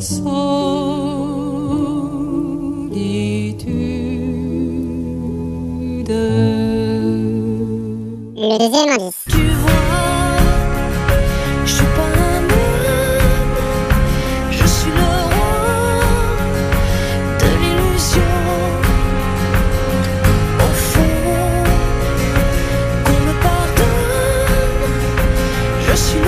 Le deuxième indice. Tu vois, je suis pas un homme, je suis le roi de l'illusion. Au fond, qu'on me pardonne, je suis le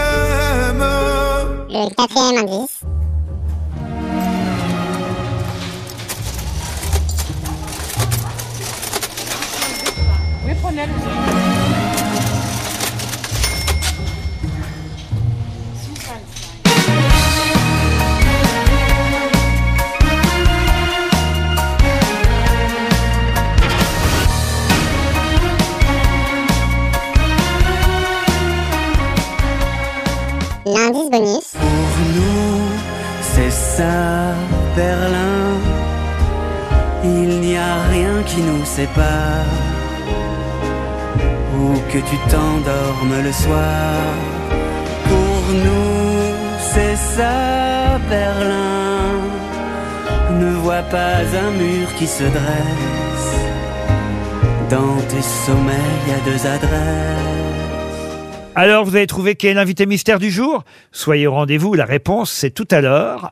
Le quatrième indice. L'indice bonus. Ça, Berlin. Il n'y a rien qui nous sépare. Ou que tu t'endormes le soir. Pour nous, c'est ça, Berlin. Ne vois pas un mur qui se dresse. Dans tes sommeils, a deux adresses. Alors vous avez trouvé qui est l'invité mystère du jour? Soyez au rendez-vous, la réponse c'est tout à l'heure,